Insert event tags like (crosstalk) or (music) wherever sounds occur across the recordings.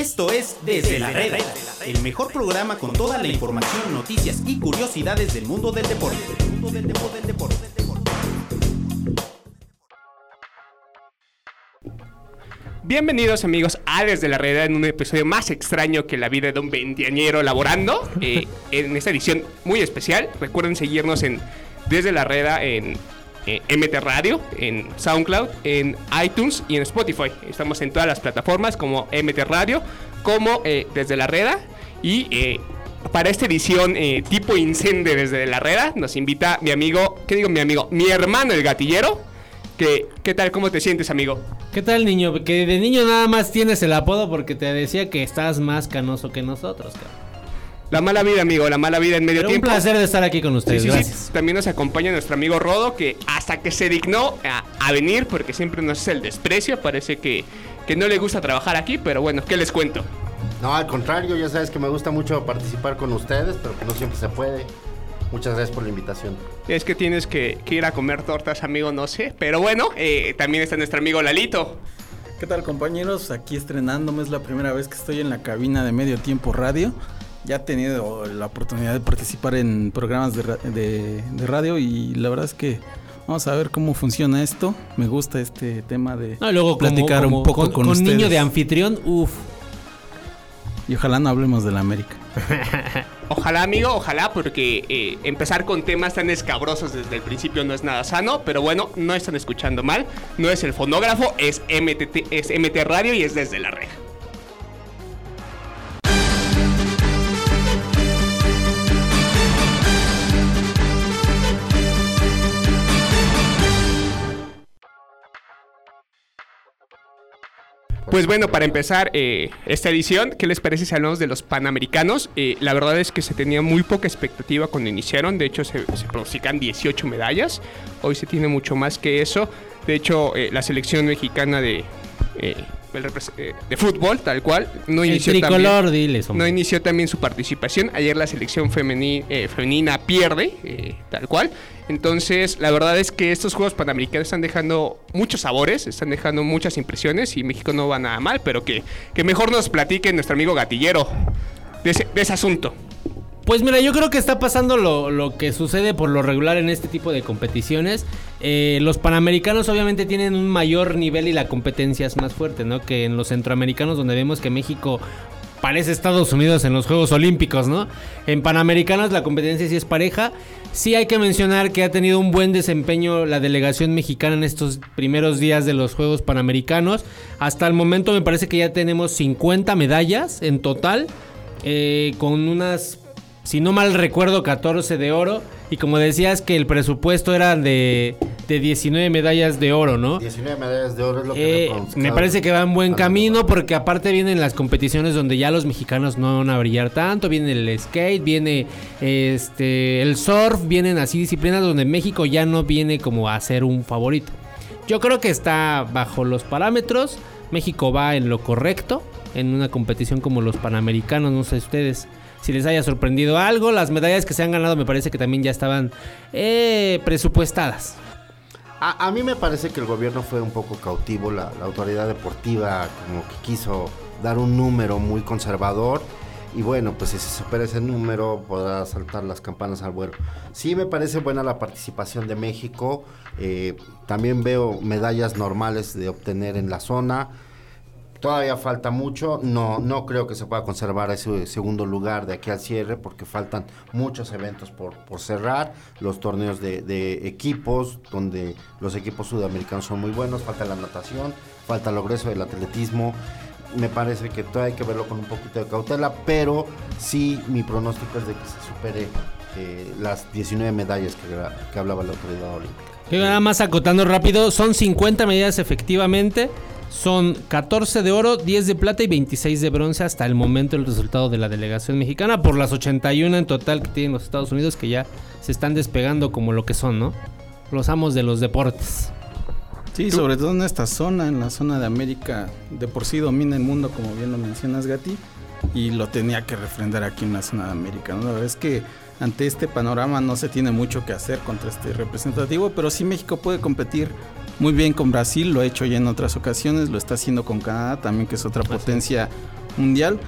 Esto es Desde la Reda, el mejor programa con toda la información, noticias y curiosidades del mundo del deporte. Bienvenidos amigos a Desde la Reda en un episodio más extraño que la vida de un veinteañero laborando. eh, en esta edición muy especial. Recuerden seguirnos en Desde la Reda en eh, MT Radio, en SoundCloud, en iTunes y en Spotify. Estamos en todas las plataformas como MT Radio, como eh, Desde la Reda. Y eh, para esta edición eh, tipo incendio desde la Reda nos invita mi amigo, ¿qué digo mi amigo? Mi hermano el gatillero. Que, ¿Qué tal? ¿Cómo te sientes amigo? ¿Qué tal, niño? Que de niño nada más tienes el apodo porque te decía que estás más canoso que nosotros, cabrón. La mala vida, amigo, la mala vida en medio Pero un tiempo. placer de estar aquí con ustedes, sí, sí. gracias. También nos acompaña nuestro amigo Rodo, que hasta que se dignó a, a venir, porque siempre nos hace el desprecio, parece que, que no le gusta trabajar aquí, pero bueno, ¿qué les cuento? No, al contrario, ya sabes que me gusta mucho participar con ustedes, pero que no siempre se puede. Muchas gracias por la invitación. Es que tienes que, que ir a comer tortas, amigo, no sé. Pero bueno, eh, también está nuestro amigo Lalito. ¿Qué tal compañeros? Aquí estrenándome, es la primera vez que estoy en la cabina de Medio Tiempo Radio. Ya he tenido la oportunidad de participar en programas de, ra- de- de radio y la verdad es que vamos a ver cómo funciona esto. Me gusta este tema de No, luego platicar como un poco con, con, con ustedes. niño de anfitrión, uff. Y ojalá no hablemos de la América. (laughs) Ojalá, amigo, ojalá, porque eh, empezar con temas tan escabrosos desde el principio no es nada sano. Pero bueno, no están escuchando mal. No es el fonógrafo, es MTT, es MT Radio y es desde la red. Pues bueno, para empezar eh, esta edición, ¿qué les parece si hablamos de los Panamericanos? Eh, la verdad es que se tenía muy poca expectativa cuando iniciaron, de hecho se, se pronostican 18 medallas, hoy se tiene mucho más que eso, de hecho eh, la selección mexicana de, eh, de fútbol, tal cual, no El inició tricolor, también- diles, no inició también su participación. Ayer la selección femeni- eh, femenina pierde, eh, tal cual. Entonces, la verdad es que estos Juegos Panamericanos están dejando muchos sabores, están dejando muchas impresiones y México no va nada mal, pero que, que mejor nos platique nuestro amigo gatillero de ese, de ese asunto. Pues mira, yo creo que está pasando lo, lo que sucede por lo regular en este tipo de competiciones. Eh, los panamericanos obviamente tienen un mayor nivel y la competencia es más fuerte, ¿no? Que en los centroamericanos donde vemos que México parece Estados Unidos en los Juegos Olímpicos, ¿no? En panamericanos la competencia sí es pareja. Sí hay que mencionar que ha tenido un buen desempeño la delegación mexicana en estos primeros días de los Juegos Panamericanos. Hasta el momento me parece que ya tenemos 50 medallas en total, eh, con unas si no mal recuerdo, 14 de oro. Y como decías que el presupuesto era de, de 19 medallas de oro, ¿no? 19 medallas de oro es lo que Eh, me parece que va en buen camino porque aparte vienen las competiciones donde ya los mexicanos no van a brillar tanto, viene el skate, viene este el surf, vienen así disciplinas donde México ya no viene como a ser un favorito. Yo creo que está bajo los parámetros, México va en lo correcto en una competición como los Panamericanos, no sé ustedes si les haya sorprendido algo, las medallas que se han ganado me parece que también ya estaban eh, presupuestadas. A, a mí me parece que el gobierno fue un poco cautivo, la, la autoridad deportiva como que quiso dar un número muy conservador y bueno, pues si se supera ese número podrá saltar las campanas al vuelo. Sí me parece buena la participación de México, eh, también veo medallas normales de obtener en la zona. Todavía falta mucho, no, no creo que se pueda conservar ese segundo lugar de aquí al cierre porque faltan muchos eventos por, por cerrar, los torneos de, de equipos, donde los equipos sudamericanos son muy buenos, falta la natación, falta el progreso del atletismo, me parece que todavía hay que verlo con un poquito de cautela, pero sí mi pronóstico es de que se supere eh, las 19 medallas que, que hablaba la autoridad olímpica. Yo nada más acotando rápido, son 50 medidas efectivamente, son 14 de oro, 10 de plata y 26 de bronce hasta el momento el resultado de la delegación mexicana por las 81 en total que tienen los Estados Unidos que ya se están despegando como lo que son, ¿no? Los amos de los deportes. Sí, sobre todo en esta zona, en la zona de América, de por sí domina el mundo, como bien lo mencionas, Gati, y lo tenía que refrendar aquí en la zona de América. ¿no? La verdad es que ante este panorama no se tiene mucho que hacer contra este representativo, pero sí México puede competir muy bien con Brasil, lo ha hecho ya en otras ocasiones, lo está haciendo con Canadá también, que es otra potencia mundial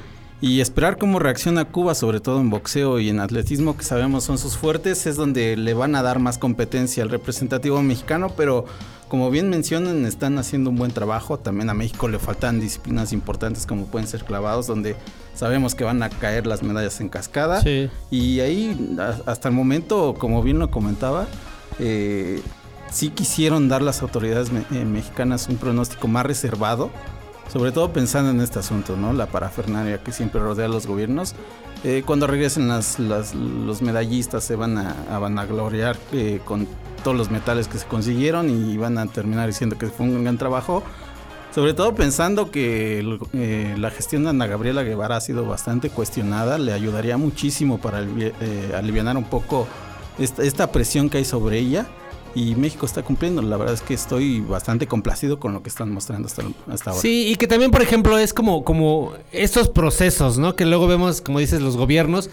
y esperar cómo reacciona Cuba, sobre todo en boxeo y en atletismo, que sabemos son sus fuertes, es donde le van a dar más competencia al representativo mexicano, pero como bien mencionan, están haciendo un buen trabajo. También a México le faltan disciplinas importantes como pueden ser clavados, donde sabemos que van a caer las medallas en cascada. Sí. Y ahí, hasta el momento, como bien lo comentaba, eh, sí quisieron dar las autoridades eh, mexicanas un pronóstico más reservado, sobre todo pensando en este asunto, ¿no? La parafernalia que siempre rodea a los gobiernos. Eh, cuando regresen las, los medallistas se van a, a vanagloriar eh, con todos los metales que se consiguieron y van a terminar diciendo que fue un gran trabajo. Sobre todo pensando que la gestión de Ana Gabriela Guevara ha sido bastante cuestionada, le ayudaría muchísimo para alivi- alivianar un poco esta presión que hay sobre ella. Y México está cumpliendo. La verdad es que estoy bastante complacido con lo que están mostrando hasta, hasta ahora. Sí, y que también, por ejemplo, es como, como estos procesos, ¿no? Que luego vemos, como dices, los gobiernos,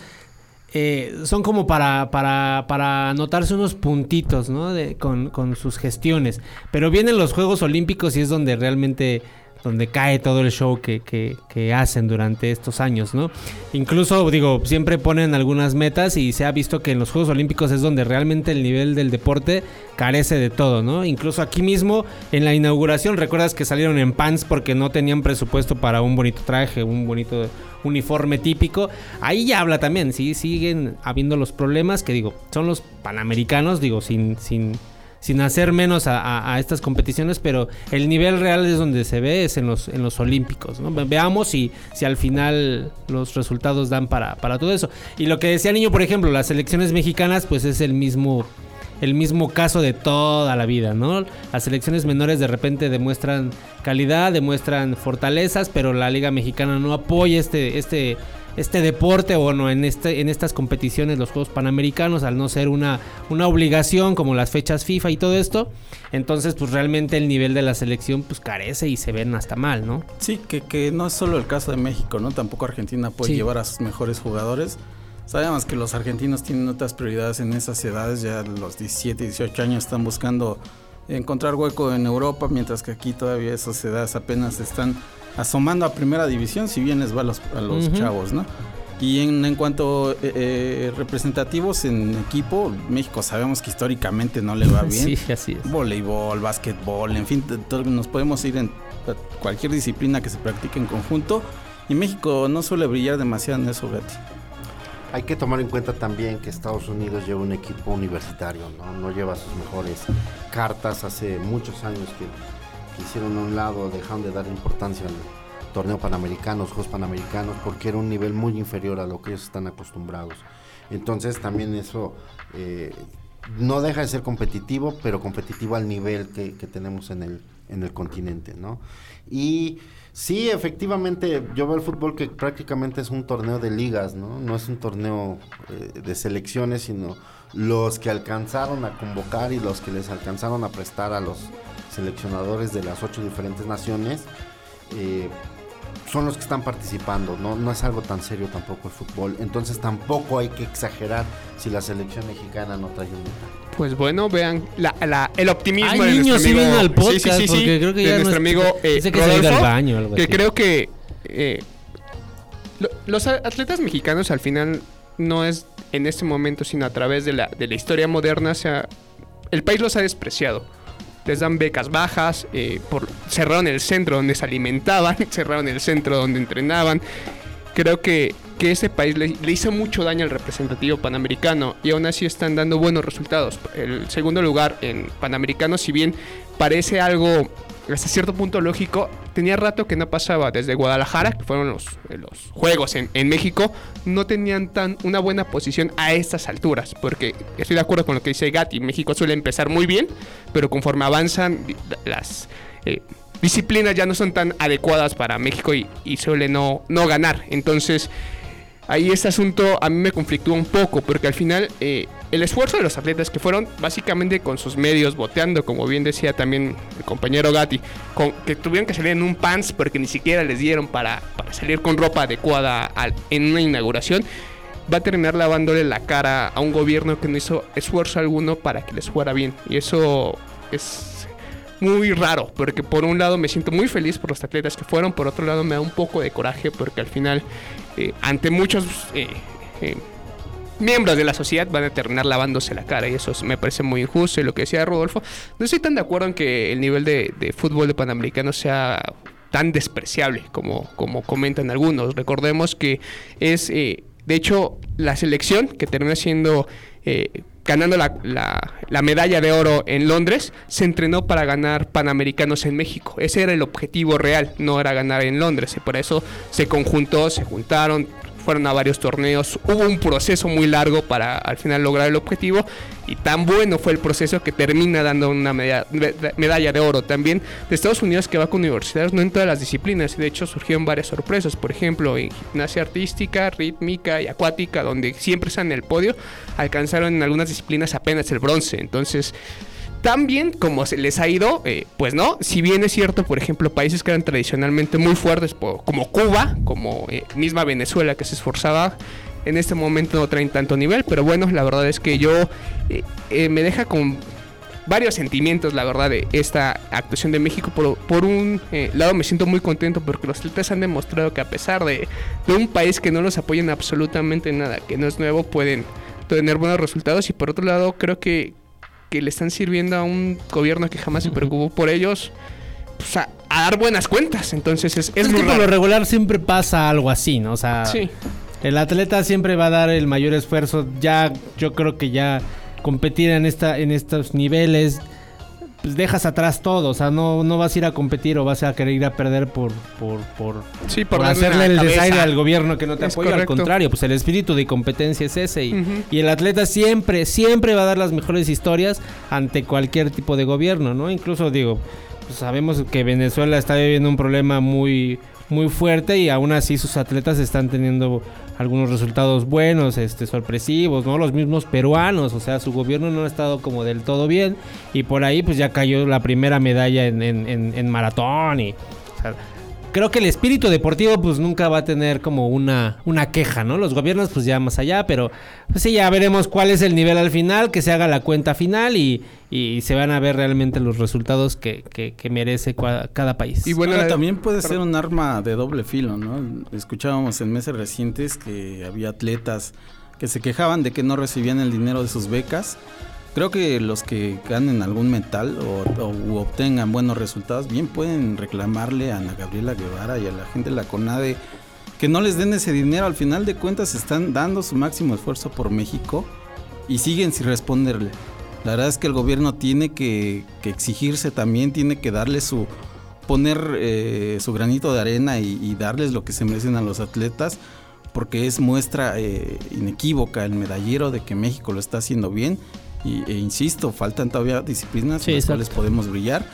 eh, son como para, para, para anotarse unos puntitos, ¿no? De, con, con sus gestiones. Pero vienen los Juegos Olímpicos y es donde realmente donde cae todo el show que, que, hacen durante estos años, ¿no? Incluso, digo, siempre ponen algunas metas y se ha visto que en los Juegos Olímpicos es donde realmente el nivel del deporte carece de todo, ¿no? Incluso aquí mismo, en la inauguración, recuerdas que salieron en pants porque no tenían presupuesto para un bonito traje, un bonito uniforme típico. Ahí ya habla también, sí, siguen habiendo los problemas que digo, son los panamericanos, digo, sin, sin, sin hacer menos a, estas competiciones, pero el nivel real es donde se ve, es en los, en los olímpicos, ¿no? Ve- Veamos si, si al final los resultados dan para, para todo eso. Y lo que decía Niño, por ejemplo, las selecciones mexicanas, pues es el mismo el mismo caso de toda la vida, ¿no? Las selecciones menores de repente demuestran calidad, demuestran fortalezas, pero la Liga Mexicana no apoya este, este, este deporte o no en este, en estas competiciones, los Juegos Panamericanos, al no ser una, una obligación como las fechas FIFA y todo esto. Entonces, pues realmente el nivel de la selección pues carece y se ven hasta mal, ¿no? Sí, que, que no es solo el caso de México, ¿no? Tampoco Argentina puede Sí. llevar a sus mejores jugadores. Sabemos que los argentinos tienen otras prioridades en esas edades, ya los 17, 18 años están buscando encontrar hueco en Europa, mientras que aquí todavía esas edades apenas están asomando a primera división, si bien les va a los, a los chavos, ¿no? Y en, en cuanto eh, eh, representativos en equipo, México sabemos que históricamente no le va (laughs) bien Sí, así es. voleibol, básquetbol, en fin, nos podemos ir en cualquier disciplina que se practique en conjunto. Y México no suele brillar demasiado en eso, Gatti. Hay que tomar en cuenta también que Estados Unidos lleva un equipo universitario, ¿no? No lleva sus mejores cartas. Hace muchos años que, que hicieron a un lado, dejaron de dar importancia al torneo panamericano, los Juegos Panamericanos, porque era un nivel muy inferior a lo que ellos están acostumbrados. Entonces también eso eh, no deja de ser competitivo, pero competitivo al nivel que, que tenemos en el, en el continente, ¿no? Y sí, efectivamente, yo veo el fútbol que prácticamente es un torneo de ligas, ¿no? No es un torneo eh, de selecciones, sino los que alcanzaron a convocar y los que les alcanzaron a prestar a los seleccionadores de las ocho diferentes naciones. eh, son los que están participando, ¿no? no es algo tan serio tampoco el fútbol, entonces tampoco hay que exagerar si la selección mexicana no trae un metal. Pues bueno, vean la- la- el optimismo Ay, de niño, nuestro amigo. al podcast, sí, sí, sí, sí, porque creo que de ya nuestro es- amigo eh, que al baño algo así. creo que eh, lo- los atletas mexicanos al final no es en este momento, sino a través de la, de la historia moderna, o sea, el país los ha despreciado. Les dan becas bajas, eh, por, cerraron el centro donde se alimentaban, (laughs) cerraron el centro donde entrenaban. Creo que, que ese país le, le hizo mucho daño al representativo panamericano y aún así están dando buenos resultados. El segundo lugar en panamericano, si bien parece algo hasta cierto punto lógico, tenía rato que no pasaba. Desde Guadalajara, que fueron los, los juegos en, en México, no tenían tan una buena posición a estas alturas, porque estoy de acuerdo con lo que dice Gatti, México suele empezar muy bien, pero conforme avanzan las eh, disciplinas ya no son tan adecuadas para México y, y suele no, no ganar, entonces ahí este asunto a mí me conflictúa un poco, porque al final eh, el esfuerzo de los atletas que fueron básicamente con sus medios boteando, como bien decía también el compañero Gatti, con, que tuvieron que salir en un pants porque ni siquiera les dieron para, para salir con ropa adecuada al- en una inauguración, va a terminar lavándole la cara a un gobierno que no hizo esfuerzo alguno para que les fuera bien. Y eso es muy raro, porque por un lado me siento muy feliz por los atletas que fueron, por otro lado me da un poco de coraje porque al final, eh, ante muchos eh, eh, miembros de la sociedad van a terminar lavándose la cara y eso me parece muy injusto y lo que decía Rodolfo, no estoy tan de acuerdo en que el nivel de, fútbol de Panamericano sea tan despreciable como, como comentan algunos. Recordemos que es, eh, de hecho, la selección que termina siendo... Eh, ganando la, la, medalla de oro en Londres, se entrenó para ganar Panamericanos en México. Ese era el objetivo real, no era ganar en Londres. Y por eso se conjuntó, se juntaron, fueron a varios torneos, hubo un proceso muy largo para al final lograr el objetivo y tan bueno fue el proceso que termina dando una medalla, medalla de oro. También de Estados Unidos que va con universidades, no en todas las disciplinas, de hecho surgieron varias sorpresas, por ejemplo en gimnasia artística, rítmica y acuática, donde siempre están en el podio, alcanzaron en algunas disciplinas apenas el bronce, entonces tan bien como se les ha ido, eh, pues no. Si bien es cierto, por ejemplo, países que eran tradicionalmente muy fuertes, como Cuba, como eh, misma Venezuela que se esforzaba, en este momento no traen tanto nivel, pero bueno, la verdad es que yo eh, me deja con varios sentimientos, la verdad, de esta actuación de México. Por, por un lado me siento muy contento porque los atletas han demostrado que a pesar de, de un país que no los apoya en absolutamente nada, que no es nuevo, pueden tener buenos resultados y por otro lado creo que, que le están sirviendo a un gobierno que jamás se preocupó por ellos pues, a, a, dar buenas cuentas. Entonces es, es, es muy que por raro. lo regular siempre pasa algo así, ¿no? O sea, Sí. el atleta siempre va a dar el mayor esfuerzo. Ya, yo creo que ya competir en esta, en estos niveles, pues dejas atrás todo. O sea, no, no vas a ir a competir o vas a querer ir a perder por, por, por, Sí, por hacerle el cabeza. desaire al gobierno que no te Es apoya. Al contrario, pues el espíritu de competencia es ese. Y el atleta siempre, siempre va a dar las mejores historias ante cualquier tipo de gobierno, ¿no? Incluso digo, pues sabemos que Venezuela está viviendo un problema muy, muy fuerte y aún así sus atletas están teniendo algunos resultados buenos, este, sorpresivos, ¿no? Los mismos peruanos, o sea, su gobierno no ha estado como del todo bien y por ahí pues ya cayó la primera medalla en, en- en- en maratón y... o sea, Creo que el espíritu deportivo pues nunca va a tener como una, una queja, ¿no? Los gobiernos pues ya más allá, pero pues sí, ya veremos cuál es el nivel al final, que se haga la cuenta final y, y se van a ver realmente los resultados que, que- que merece cua- cada país. Y bueno, Ahora, también puede ser un arma de doble filo, ¿no? Escuchábamos en meses recientes que había atletas que se quejaban de que no recibían el dinero de sus becas. Creo que los que ganen algún metal o, obtengan buenos resultados, bien pueden reclamarle a Ana Gabriela Guevara y a la gente de la CONADE que no les den ese dinero. Al final de cuentas están dando su máximo esfuerzo por México y siguen sin responderle. La verdad es que el gobierno tiene que, exigirse también, tiene que darle su poner eh, su granito de arena y, y darles lo que se merecen a los atletas, porque es muestra eh, inequívoca el medallero de que México lo está haciendo bien. Y, e insisto, faltan todavía disciplinas Sí, en las exacto. cuales podemos brillar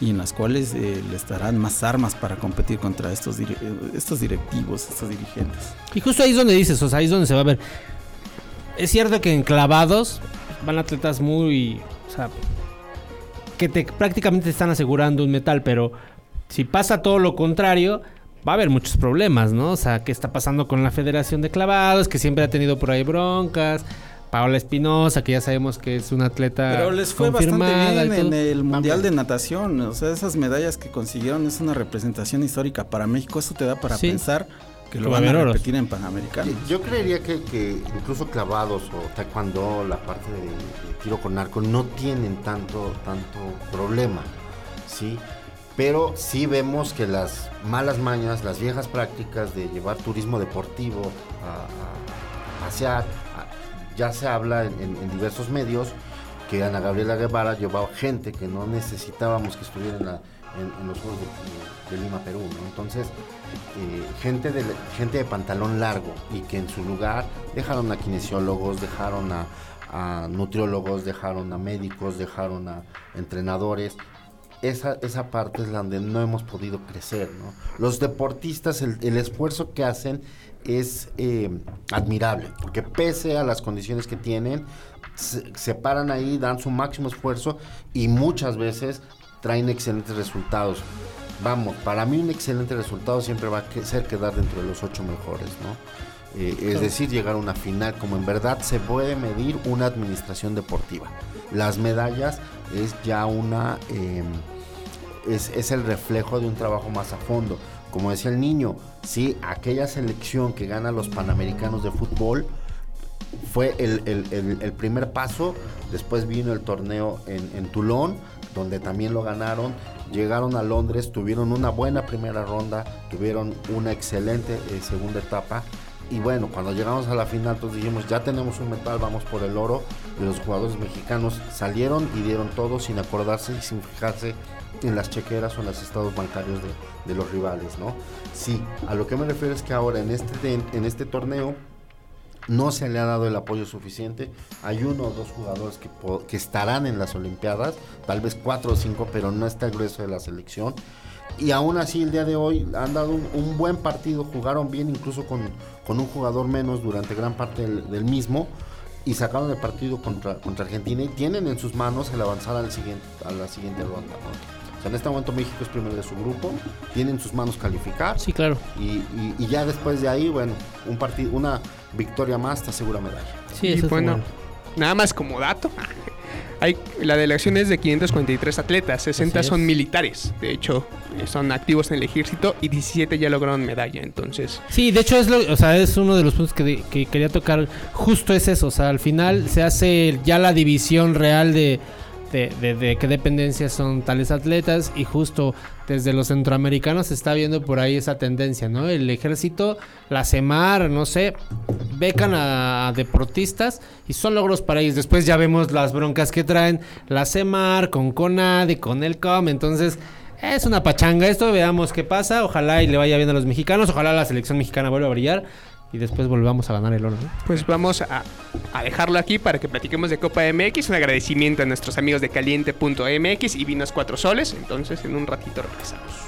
y en las cuales eh, les darán más armas para competir contra estos, eh, estos directivos, estos dirigentes. Y justo ahí es donde dices, o sea, ahí es donde se va a ver. Es cierto que en clavados van atletas muy. O sea, que te prácticamente están asegurando un metal, pero si pasa todo lo contrario, va a haber muchos problemas, ¿no? O sea, ¿qué está pasando con la Federación de Clavados? Que siempre ha tenido por ahí broncas. Paola Espinosa, que ya sabemos que es una atleta Pero les fue bastante confirmada y bien en el Mundial de Natación. O sea, esas medallas que consiguieron es una representación histórica para México. Eso te da para Sí. pensar que lo Que va a van a repetir en Panamericanos. Yo creería que, que incluso clavados o taekwondo, la parte de, de tiro con arco, no tienen tanto, tanto problema, ¿sí? Pero sí vemos que las malas mañas, las viejas prácticas de llevar turismo deportivo a, a- ya se habla en, diversos medios que Ana Gabriela Guevara llevaba gente que no necesitábamos que estuviera en, los Juegos de, Lima, Perú. Entonces, eh, gente, de, gente de pantalón largo y que en su lugar dejaron a kinesiólogos, dejaron a, a nutriólogos, dejaron a médicos, dejaron a entrenadores. Esa, esa parte es la donde no hemos podido crecer. Los deportistas, el, el esfuerzo que hacen es eh, admirable, porque pese a las condiciones que tienen, se, se paran ahí, dan su máximo esfuerzo y muchas veces traen excelentes resultados. Vamos, para mí un excelente resultado siempre va a ser quedar dentro de los ocho mejores, ¿no? Eh, es decir, llegar a una final, como en verdad se puede medir una administración deportiva. Las medallas es ya una, eh, es, es el reflejo de un trabajo más a fondo. Como decía el niño, sí, aquella selección que gana los Panamericanos de fútbol fue el, primer paso. Después vino el torneo en, en Toulon, donde también lo ganaron. Llegaron a Londres, tuvieron una buena primera ronda, tuvieron una excelente eh, segunda etapa. Y bueno, cuando llegamos a la final, pues dijimos, ya tenemos un metal, vamos por el oro. Y los jugadores mexicanos salieron y dieron todo sin acordarse y sin fijarse en las chequeras o en los estados bancarios de, los rivales, ¿no? Sí, a lo que me refiero es que ahora en este, este torneo no se le ha dado el apoyo suficiente. Hay uno o dos jugadores que, que estarán en las Olimpiadas, tal vez cuatro o cinco, pero no está el grueso de la selección. Y aún así el día de hoy han dado un, un buen partido, jugaron bien incluso con, con un jugador menos durante gran parte del, del mismo y sacaron el partido contra, contra Argentina y tienen en sus manos el avanzar al siguiente, a la siguiente ronda. ¿no? O sea, en este momento México es primero de su grupo, tienen en sus manos calificar Sí, claro. y, y- y ya después de ahí, bueno, un partido, una victoria más te asegura medalla. Sí, y es bueno, bueno. nada más como dato, (laughs) hay, la delegación es de 543 atletas, 60 Así son es. militares, de hecho son activos en el ejército y 17 ya lograron medalla, entonces Sí, de hecho es lo, o sea, es uno de los puntos que, que quería tocar. Justo es eso, o sea, al final se hace ya la división real de, de, de- qué dependencias son tales atletas y justo desde los centroamericanos se está viendo por ahí esa tendencia, ¿no? El ejército, la CEMAR, no sé, becan a, deportistas y son logros para ellos. Después ya vemos las broncas que traen la CEMAR con CONADE, con el COM, entonces... Es una pachanga esto, veamos qué pasa. Ojalá y le vaya bien a los mexicanos. Ojalá la selección mexicana vuelva a brillar. Y después volvamos a ganar el oro, pues vamos a, dejarlo aquí para que platiquemos de Copa MX, un agradecimiento a nuestros amigos de caliente.mx y Vinos Cuatro Soles, entonces en un ratito regresamos.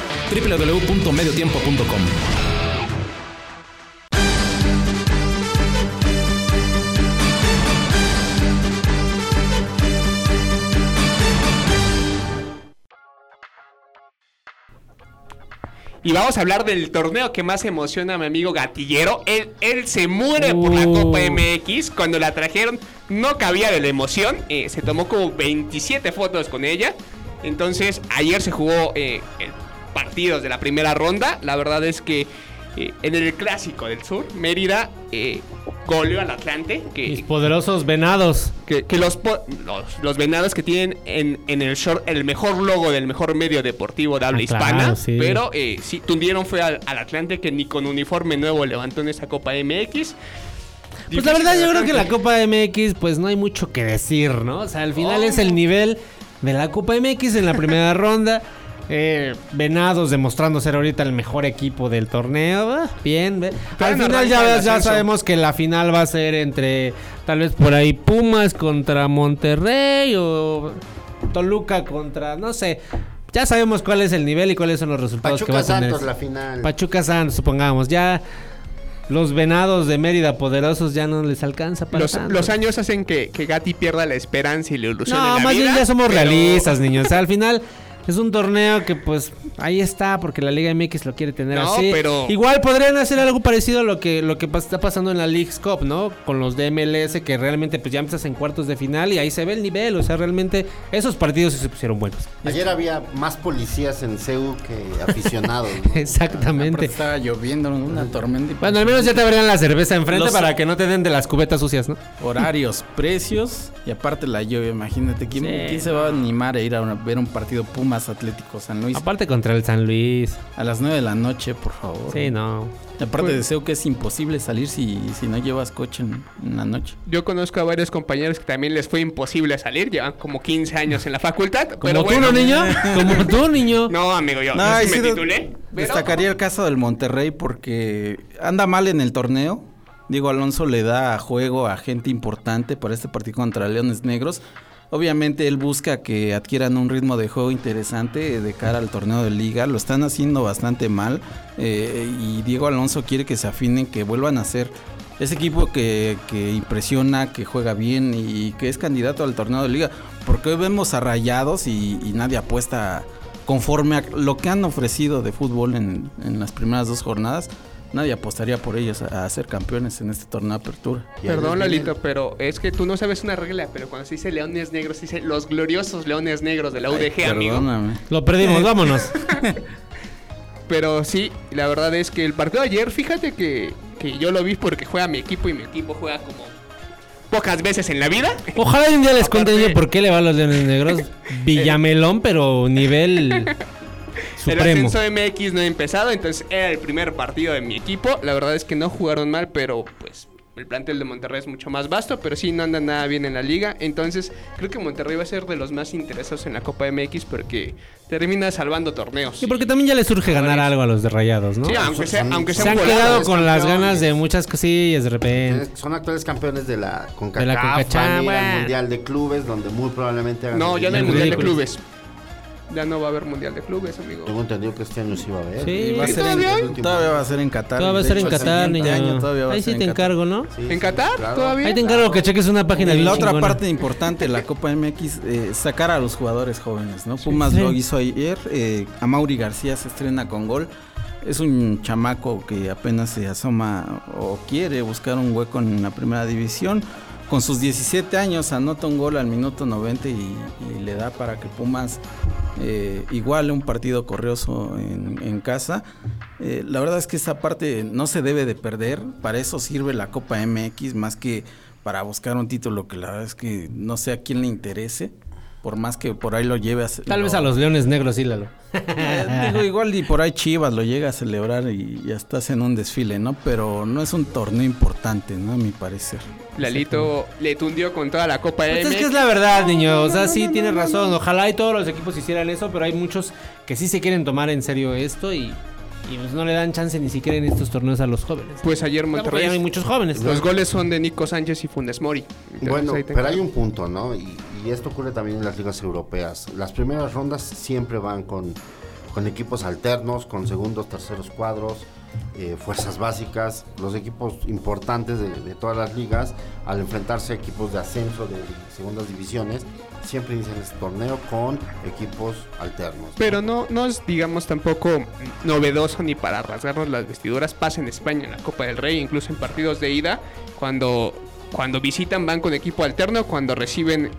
www.mediotiempo.com Y vamos a hablar del torneo que más emociona a mi amigo Gatillero. Él, él se muere por la Uh. Copa MX. Cuando la trajeron, no cabía de la emoción. Eh, se tomó como 27 fotos con ella. Entonces, ayer se jugó eh, el partidos de la primera ronda. La verdad es que eh, en el clásico del sur, Mérida eh, goleó al Atlante. Mis Que, poderosos venados. que, que los, los, los venados que tienen en, en el short el mejor logo del mejor medio deportivo de habla Ah, claro, hispana. sí. Pero eh, sí, tundieron fue al, al Atlante que ni con uniforme nuevo levantó en esa Copa MX. Pues la verdad yo creo que la Copa MX pues no hay mucho que decir, ¿no? O sea, al final es el nivel de la Copa MX en la primera ronda. Eh, Venados demostrando ser ahorita el mejor equipo del torneo. Ah, bien. Al final ya, sabemos que la final va a ser entre tal vez por ahí Pumas contra Monterrey o Toluca contra, no sé. Ya sabemos cuál es el nivel y cuáles son los resultados que va a tener. Santos, la final. Pachuca Santos, supongamos. Ya los venados de Mérida poderosos ya no les alcanza para Los, tanto. los años hacen que, que Gatti pierda la esperanza y la ilusión No, en la más bien ya somos pero- realistas, niños. O sea, al final es un torneo que pues ahí está porque la Liga MX lo quiere tener No, así. pero- Igual podrían hacer algo parecido a lo que lo que está pasando en la League's Cup, ¿no? Con los de MLS que realmente pues ya empiezas en cuartos de final y ahí se ve el nivel, o sea, realmente esos partidos sí se pusieron buenos. Ayer había más policías en CEU que aficionados. ¿no? (laughs) Exactamente. Estaba lloviendo, una tormenta. Bueno, al menos ya te abrían la cerveza enfrente Los- para que no te den de las cubetas sucias, ¿no? Horarios, precios y aparte la lluvia. Imagínate, ¿quién, Sí. quién se va a animar a ir a una- ver un partido Pumas Atlético San Luis Aparte contra el San Luis. a las 9 de la noche, por favor? Sí, no. Aparte deseo que es imposible salir si, si no llevas coche en, en la noche. Yo conozco a varios compañeros que también les fue imposible salir, llevan como 15 años en la facultad. Como pero tú, bueno, ¿no, niño? (laughs) Como tú, niño. No, amigo, yo, No, sí y me titulé. pero- Destacaría el caso del Monterrey porque anda mal en el torneo. Diego Alonso le da juego a gente importante para este partido contra Leones Negros. Obviamente él busca que adquieran un ritmo de juego interesante de cara al torneo de liga. Lo están haciendo bastante mal eh, y Diego Alonso quiere que se afinen, que vuelvan a ser ese equipo que, que impresiona, que juega bien y que es candidato al torneo de liga. Porque hoy vemos a Rayados y, y nadie apuesta conforme a lo que han ofrecido de fútbol en, en las primeras dos jornadas. Nadie apostaría por ellos a, a ser campeones en este torneo de apertura. Perdón, Lalito, pero es que tú no sabes una regla, pero cuando se dice leones negros, se dice los gloriosos leones negros de la UDG, amigo. Perdóname. Lo perdimos, vámonos. (laughs) Pero sí, la verdad es que el partido de ayer, fíjate que, que yo lo vi porque juega mi equipo y mi equipo juega como pocas veces en la vida. Ojalá un día les cuente niño por qué le va a los Leones Negros. (laughs) Villamelón, pero nivel El ascenso MX no ha empezado, entonces era el primer partido de mi equipo. La verdad es que no jugaron mal, pero pues el plantel de Monterrey es mucho más vasto, pero sí no anda nada bien en la liga. Entonces creo que Monterrey va a ser de los más interesados en la Copa MX porque termina salvando torneos. Y porque también ya les surge ganar algo a los de Rayados, ¿no? Sí, aunque sea, Son- aunque sea Se han volado. quedado es con las ganas de muchas cosillas de repente. Son actuales campeones de la CONCACAF, De la CONCACHAF, van a ir al bueno. Mundial de Clubes, donde muy probablemente hagan No, ya no hay mundial de clubes. Ya no va a haber mundial de clubes, amigo. Tengo entendido que este año sí va a haber. Sí. Y va a ¿Y ser todavía en, todavía va a ser en Qatar. Todo va a ser en Qatar, niño. año todavía Ahí sí te encargo, ¿no? Sí, ¿En Qatar claro. todavía? Ahí te encargo que cheques una página Y la otra chingona. parte importante de la Copa MX, eh, sacar a los jugadores jóvenes, ¿no? Pumas Sí. lo hizo ayer, eh, a Mauri García se estrena con gol. Es un chamaco que apenas se asoma o quiere buscar un hueco en la primera división. Con sus 17 años anota un gol al minuto 90 y, le da para que Pumas eh, iguale un partido corrioso en, en casa. Eh, la verdad es que esa parte no se debe de perder. Para eso sirve la Copa MX más que para buscar un título que la verdad es que no sé a quién le interese. Por más que por ahí lo lleve a... ce- Tal lo- vez a los Leones Negros, sí, Lalo. (laughs) eh, digo, igual y por ahí Chivas lo llega a celebrar y ya estás en un desfile, ¿no? Pero no es un torneo importante, ¿no? A mi parecer. Lalito le tundió con toda la Copa Pues es que es la verdad, niño. O sea, sí tienes razón. Ojalá y todos los equipos hicieran eso, pero hay muchos que sí se quieren tomar en serio esto y, y pues no le dan chance ni siquiera en estos torneos a los jóvenes. Pues ayer Monterrey. ya hay muchos jóvenes. Los goles son de Nico Sánchez y Funes Mori. Entonces, Bueno, pero hay un punto, ¿no? Y, y esto ocurre también en las ligas europeas. Las primeras rondas siempre van con, con equipos alternos, con segundos, terceros cuadros, eh, fuerzas básicas. Los equipos importantes de, de todas las ligas, al enfrentarse a equipos de ascenso de, segundas divisiones, siempre inician este torneo con equipos alternos. ¿no? Pero no, no es, digamos, tampoco novedoso ni para rasgarnos las vestiduras. Pasa en España en la Copa del Rey, incluso en partidos de ida, cuando, cuando visitan van con equipo alterno, cuando reciben,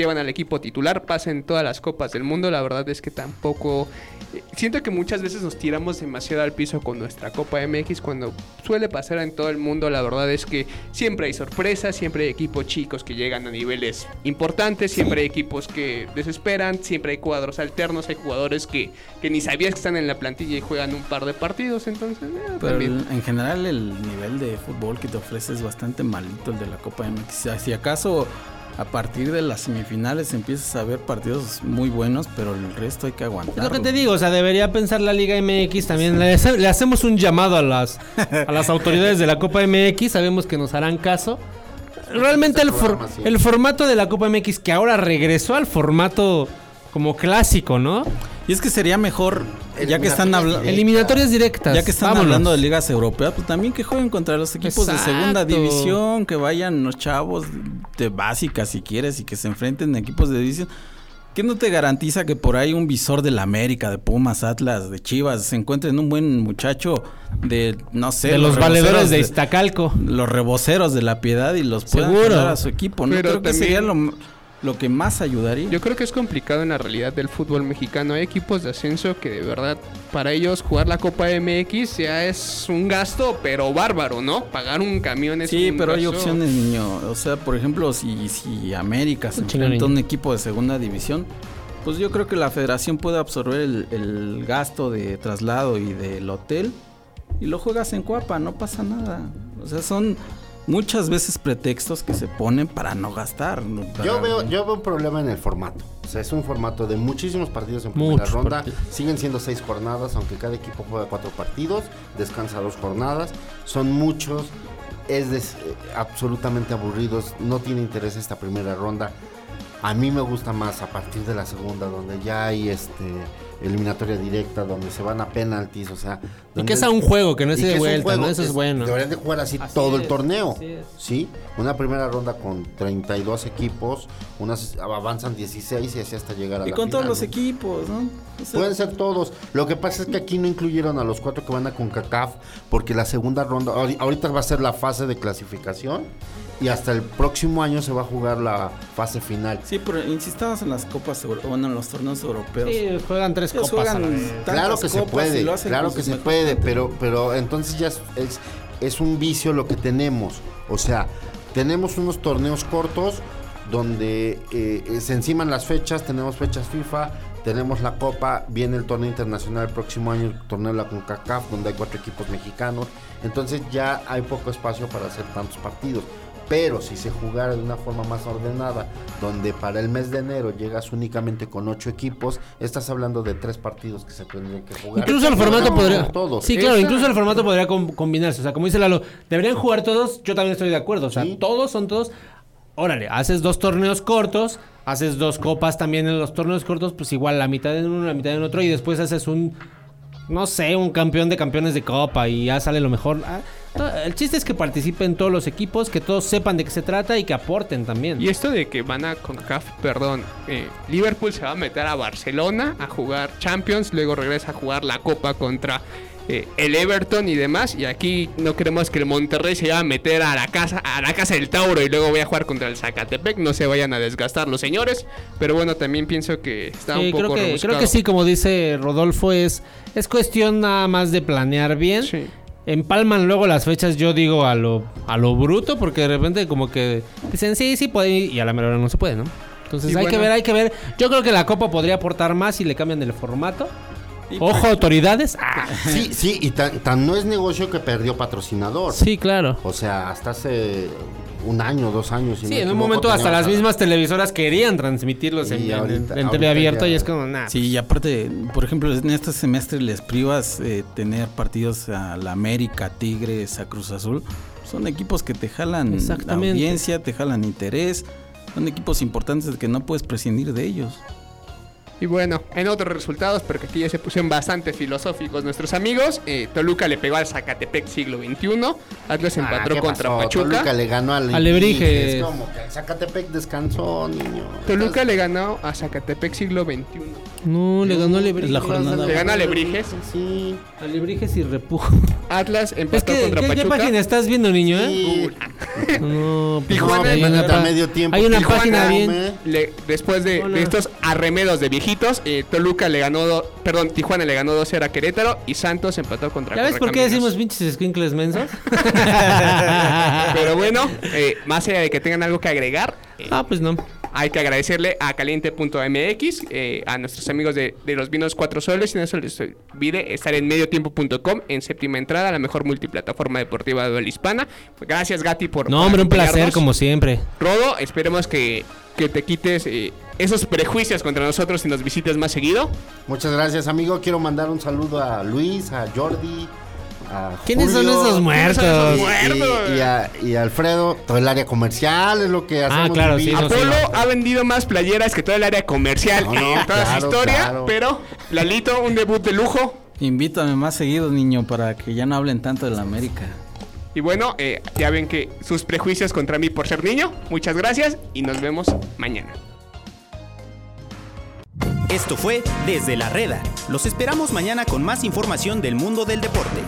llevan al equipo titular, pasa en todas las copas del mundo. La verdad es que tampoco... eh, Siento que muchas veces nos tiramos demasiado al piso con nuestra Copa MX cuando suele pasar en todo el mundo. La verdad es que siempre hay sorpresas, siempre hay equipos chicos que llegan a niveles importantes, siempre hay equipos que desesperan, siempre hay cuadros alternos, hay jugadores que, que ni sabías que están en la plantilla y juegan un par de partidos. Entonces, eh, Pero el- en general el nivel de fútbol que te ofrece es bastante malito el de la Copa MX. Si acaso a partir de las semifinales empiezas a ver partidos muy buenos, pero el resto hay que aguantar. Es lo que te digo, o sea, debería pensar la Liga MX también. Le, hace- le hacemos un llamado a las, a las autoridades de la Copa MX, sabemos que nos harán caso. Realmente el, for- sí. el formato de la Copa MX que ahora regresó al formato como clásico, ¿no? Y es que sería mejor, ya que están hablando... Eliminatorias directas. Ya que están vámonos. hablando de ligas europeas, pues también que jueguen contra los equipos de segunda división, que vayan los chavos de básica si quieres y que se enfrenten a equipos de división. ¿Qué no te garantiza que por ahí un visor de la América, de Pumas, Atlas, de Chivas, se encuentre en un buen muchacho de, no sé, de los valedores de Iztacalco. los reboceros de la piedad y los puedan a su equipo? No Pero creo que sería lo, lo que más ayudaría. Yo creo que es complicado en la realidad del fútbol mexicano. Hay equipos de ascenso que de verdad para ellos jugar la Copa MX ya es un gasto, pero bárbaro, ¿no? Pagar un camión es Sí, un pero hay opciones, niño. O sea, por ejemplo, si, si América se enfrenta a un equipo de segunda división, pues yo creo que la federación puede absorber el, el gasto de traslado y del hotel y lo juegas en Cuapa, no pasa nada. O sea, son muchas veces pretextos que se ponen para no gastar. ¿no? Para- Yo veo, yo veo un problema en el formato. O sea, es un formato de muchísimos partidos en primera Muchos ronda. partidos. Siguen siendo seis jornadas, aunque cada equipo juega cuatro partidos, descansa dos jornadas. Son muchos, es des- eh, absolutamente aburridos, no tiene interés esta primera ronda. A mí me gusta más a partir de la segunda, donde ya hay este eliminatoria directa, donde se van a penaltis, o sea... Y que es a un juego, que no es y de vuelta, juego, ¿no? Eso es bueno. Deberían de jugar así, Así todo es, el torneo. así es. Sí, una primera ronda con 32 equipos, unas avanzan 16 y así hasta llegar a Y la con todos los ¿no? equipos, ¿no? O sea, Pueden ser todos. Lo que pasa es que aquí no incluyeron a los cuatro que van a CONCACAF porque la segunda ronda, ahori- ahorita va a ser la fase de clasificación y hasta el próximo año se va a jugar la fase final. Sí, pero insistamos en las copas, bueno, en los torneos europeos. Sí, juegan tres Copas a la juegan tantas Claro que se puede, lo hacen claro que se puede, pero, pero entonces ya es, es, es un vicio lo que tenemos. O sea, tenemos unos torneos cortos donde eh, se enciman las fechas, tenemos fechas FIFA, tenemos la Copa, viene el torneo internacional el próximo año, el torneo de la CONCACAF, donde hay cuatro equipos mexicanos. Entonces ya hay poco espacio para hacer tantos partidos. Pero si se jugara de una forma más ordenada, donde para el mes de enero llegas únicamente con ocho equipos, estás hablando de tres partidos que se tendrían que jugar. Incluso el formato No, podría. Todos. Sí, claro, incluso el formato podría com- combinarse. O sea, como dice Lalo, deberían jugar todos. Yo también estoy de acuerdo. O sea, Sí. todos son todos. Órale, haces dos torneos cortos, haces dos copas también en los torneos cortos, pues igual la mitad en uno, la mitad en otro, y después haces un. No sé, un campeón de campeones de copa y ya sale lo mejor. Ah, El chiste es que participen todos los equipos, que todos sepan de qué se trata y que aporten también. Y esto de que van a CONCACAF, perdón, eh, Liverpool se va a meter a Barcelona a jugar Champions, luego regresa a jugar la Copa contra eh, el Everton y demás. Y aquí no queremos que el Monterrey se vaya a meter a la casa, a la casa del Tauro y luego voy a jugar contra el Zacatepec. No se vayan a desgastar los señores. Pero bueno, también pienso que está Sí, un poco creo que, rebuscado. creo que sí, como dice Rodolfo, es, es cuestión nada más de planear bien. Sí. Empalman luego las fechas, yo digo, a lo, a lo bruto, porque de repente como que dicen, sí, sí puede, y a la mera hora no se puede, ¿no? Entonces Y hay que ver, hay que ver. Yo creo que la Copa podría aportar más si le cambian el formato. Ojo, autoridades. Ah, Sí, sí, y tan, tan no es negocio que perdió patrocinador. sí, claro. O sea, hasta hace un año, dos años. si Sí, en un momento hasta las mismas televisoras querían transmitirlos en, ahorita- en TV abierto ya- y es como, nada. Sí, y aparte, por ejemplo, en este semestre les privas eh, tener partidos a la América, Tigres, a Cruz Azul. Son equipos que te jalan audiencia, te jalan interés. Son equipos importantes que no puedes prescindir de ellos. Y bueno, en otros resultados, pero que aquí ya se pusieron bastante filosóficos nuestros amigos. eh, Toluca le pegó al Zacatepec siglo XXI. Atlas Ah, empató ¿qué contra pasó? Pachuca. Toluca le ganó al Alebrijes. Es como que el Zacatepec descansó, niño. Toluca le ganó a Zacatepec siglo XXI. No, le ganó Alebrijes. La jornada- Le gana a Alebrijes. Sí. Alebrijes y repujo. Atlas Es empató que, contra ¿qué, qué Pachuca. página estás viendo, niño, eh? Sí. (laughs) No, pues Tijuana no, hay empató una, a pa- medio tiempo. hay una Tijuana, página bien. Le- después de estos arremedos de viejitos, eh, Toluca le ganó, do- perdón, Tijuana le ganó 2-0 a Querétaro y Santos empató contra ¿Ya ves por qué decimos pinches squinkles mensos? (laughs) (laughs) Pero bueno, eh, más allá de que tengan algo que agregar, eh, ah, pues no. Hay que agradecerle a caliente.mx, eh, a nuestros amigos de, de los vinos 4 soles, y no se les olvide estar en mediotiempo.com, en séptima entrada, la mejor multiplataforma deportiva de la hispana. Gracias, Gati, por No, hombre, un placer como siempre. Rodo, esperemos que, que te quites eh, esos prejuicios contra nosotros y nos visites más seguido. Muchas gracias, amigo. Quiero mandar un saludo a Luis, a Jordi, a ¿Quiénes son esos muertos? y- Muertos. Y, y a, y a Alfredo, todo el área comercial es lo que hacemos. Ah, claro, sí, vivo. no, sí. Apolo ha vendido más playeras que todo el área comercial No, no, en toda su claro, historia, claro. pero Lalito, un debut de lujo. Invítame más seguido, niño, para que ya no hablen tanto de la América. Y bueno, eh, ya ven que sus prejuicios contra mí por ser niño. Muchas gracias y nos vemos mañana. Esto fue Desde la Reda. Los esperamos mañana con más información del mundo del deporte.